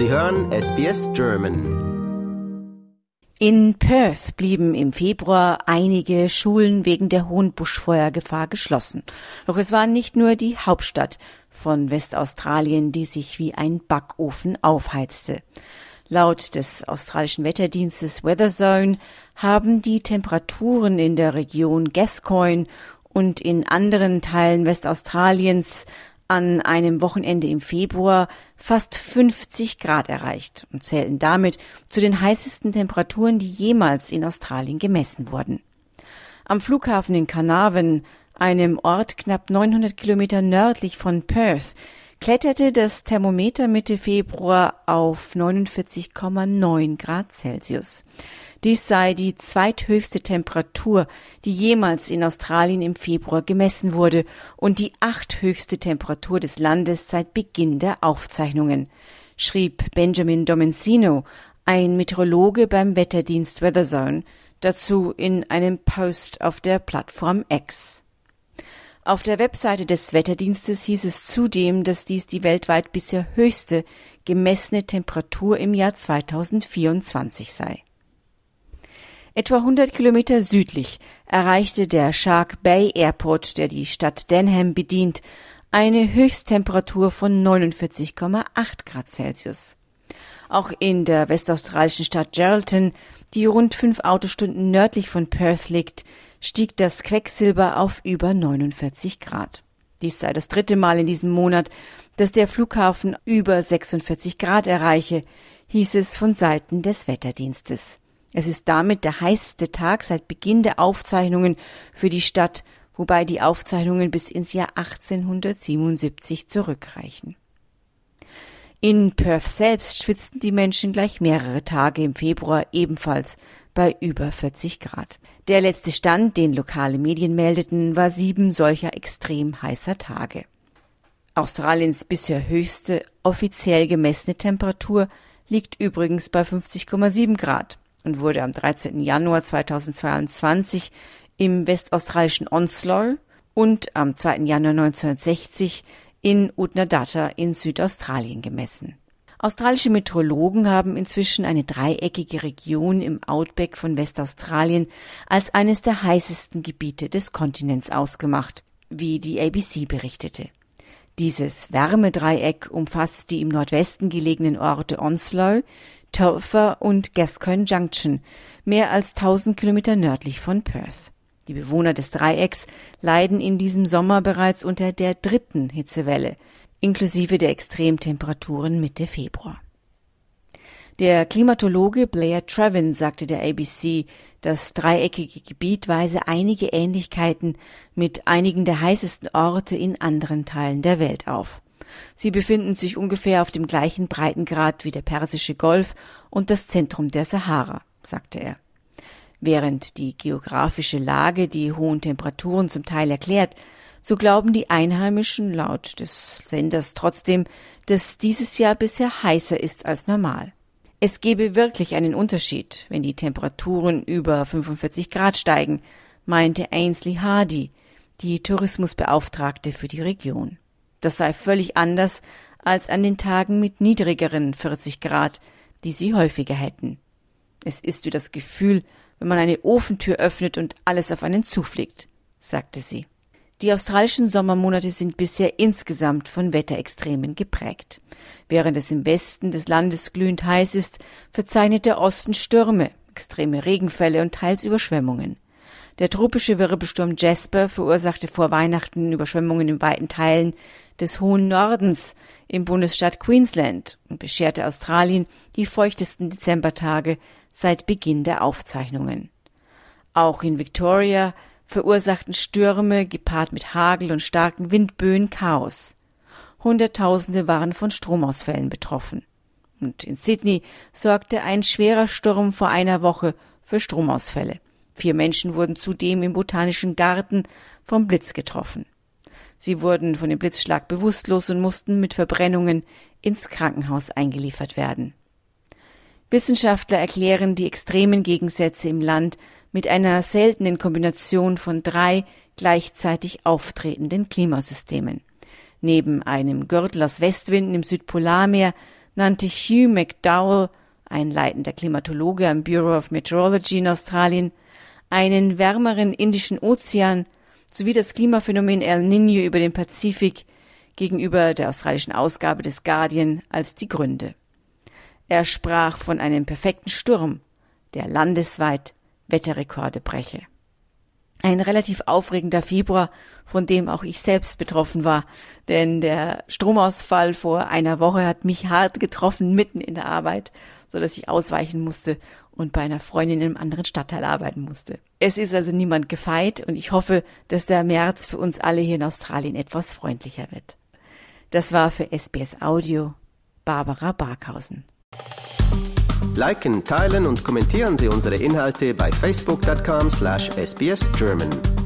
Sie hören SBS German. In Perth blieben im Februar einige Schulen wegen der hohen Buschfeuergefahr geschlossen. Doch es war nicht nur die Hauptstadt von Westaustralien, die sich wie ein Backofen aufheizte. Laut des australischen Wetterdienstes Weatherzone haben die Temperaturen in der Region Gascoyne und in anderen Teilen Westaustraliens an einem Wochenende im Februar fast 50 Grad erreicht und zählten damit zu den heißesten Temperaturen, die jemals in Australien gemessen wurden. Am Flughafen in Carnarvon, einem Ort knapp 900 Kilometer nördlich von Perth, kletterte das Thermometer Mitte Februar auf 49,9 Grad Celsius. Dies sei die zweithöchste Temperatur, die jemals in Australien im Februar gemessen wurde und die achthöchste Temperatur des Landes seit Beginn der Aufzeichnungen, schrieb Benjamin Domenzino, ein Meteorologe beim Wetterdienst Weatherzone, dazu in einem Post auf der Plattform X. Auf der Webseite des Wetterdienstes hieß es zudem, dass dies die weltweit bisher höchste gemessene Temperatur im Jahr 2024 sei. Etwa 100 Kilometer südlich erreichte der Shark Bay Airport, der die Stadt Denham bedient, eine Höchsttemperatur von 49,8 Grad Celsius. Auch in der westaustralischen Stadt Geraldton, die rund fünf Autostunden nördlich von Perth liegt, stieg das Quecksilber auf über 49 Grad. Dies sei das dritte Mal in diesem Monat, dass der Flughafen über 46 Grad erreiche, hieß es von Seiten des Wetterdienstes. Es ist damit der heißeste Tag seit Beginn der Aufzeichnungen für die Stadt, wobei die Aufzeichnungen bis ins Jahr 1877 zurückreichen. In Perth selbst schwitzten die Menschen gleich mehrere Tage im Februar ebenfalls bei über 40 Grad. Der letzte Stand, den lokale Medien meldeten, war sieben solcher extrem heißer Tage. Australiens bisher höchste offiziell gemessene Temperatur liegt übrigens bei 50,7 Grad und wurde am 13. Januar 2022 im westaustralischen Onslow und am 2. Januar 1960 in Utnadata in Südaustralien gemessen. Australische Meteorologen haben inzwischen eine dreieckige Region im Outback von Westaustralien als eines der heißesten Gebiete des Kontinents ausgemacht, wie die ABC berichtete. Dieses Wärmedreieck umfasst die im Nordwesten gelegenen Orte Onslow, Telfer und Gascoyne Junction, mehr als 1000 Kilometer nördlich von Perth. Die Bewohner des Dreiecks leiden in diesem Sommer bereits unter der dritten Hitzewelle, inklusive der Extremtemperaturen Mitte Februar. Der Klimatologe Blair Trevin sagte der ABC, das dreieckige Gebiet weise einige Ähnlichkeiten mit einigen der heißesten Orte in anderen Teilen der Welt auf. Sie befinden sich ungefähr auf dem gleichen Breitengrad wie der Persische Golf und das Zentrum der Sahara, sagte er. Während die geografische Lage die hohen Temperaturen zum Teil erklärt, so glauben die Einheimischen laut des Senders trotzdem, dass dieses Jahr bisher heißer ist als normal. Es gebe wirklich einen Unterschied, wenn die Temperaturen über 45 Grad steigen, meinte Ainsley Hardy, die Tourismusbeauftragte für die Region. Das sei völlig anders als an den Tagen mit niedrigeren 40 Grad, die sie häufiger hätten. Es ist wie das Gefühl, wenn man eine Ofentür öffnet und alles auf einen zufliegt, sagte sie. Die australischen Sommermonate sind bisher insgesamt von Wetterextremen geprägt. Während es im Westen des Landes glühend heiß ist, verzeichnet der Osten Stürme, extreme Regenfälle und teils Überschwemmungen. Der tropische Wirbelsturm Jasper verursachte vor Weihnachten Überschwemmungen in weiten Teilen des hohen Nordens im Bundesstaat Queensland und bescherte Australien die feuchtesten Dezembertage seit Beginn der Aufzeichnungen. Auch in Victoria verursachten Stürme gepaart mit Hagel und starken Windböen Chaos. Hunderttausende waren von Stromausfällen betroffen. Und in Sydney sorgte ein schwerer Sturm vor einer Woche für Stromausfälle. Vier Menschen wurden zudem im Botanischen Garten vom Blitz getroffen. Sie wurden von dem Blitzschlag bewusstlos und mussten mit Verbrennungen ins Krankenhaus eingeliefert werden. Wissenschaftler erklären die extremen Gegensätze im Land mit einer seltenen Kombination von drei gleichzeitig auftretenden Klimasystemen. Neben einem Gürtel aus Westwinden im Südpolarmeer nannte Hugh McDowell, ein leitender Klimatologe am Bureau of Meteorology in Australien, einen wärmeren Indischen Ozean sowie das Klimaphänomen El Niño über den Pazifik gegenüber der australischen Ausgabe des Guardian als die Gründe. Er sprach von einem perfekten Sturm, der landesweit Wetterrekorde breche. Ein relativ aufregender Februar, von dem auch ich selbst betroffen war, denn der Stromausfall vor einer Woche hat mich hart getroffen mitten in der Arbeit, so dass ich ausweichen musste und bei einer Freundin in einem anderen Stadtteil arbeiten musste. Es ist also niemand gefeit und ich hoffe, dass der März für uns alle hier in Australien etwas freundlicher wird. Das war für SBS Audio Barbara Barkhausen. Liken, teilen und kommentieren Sie unsere Inhalte bei facebook.com/sbsgerman.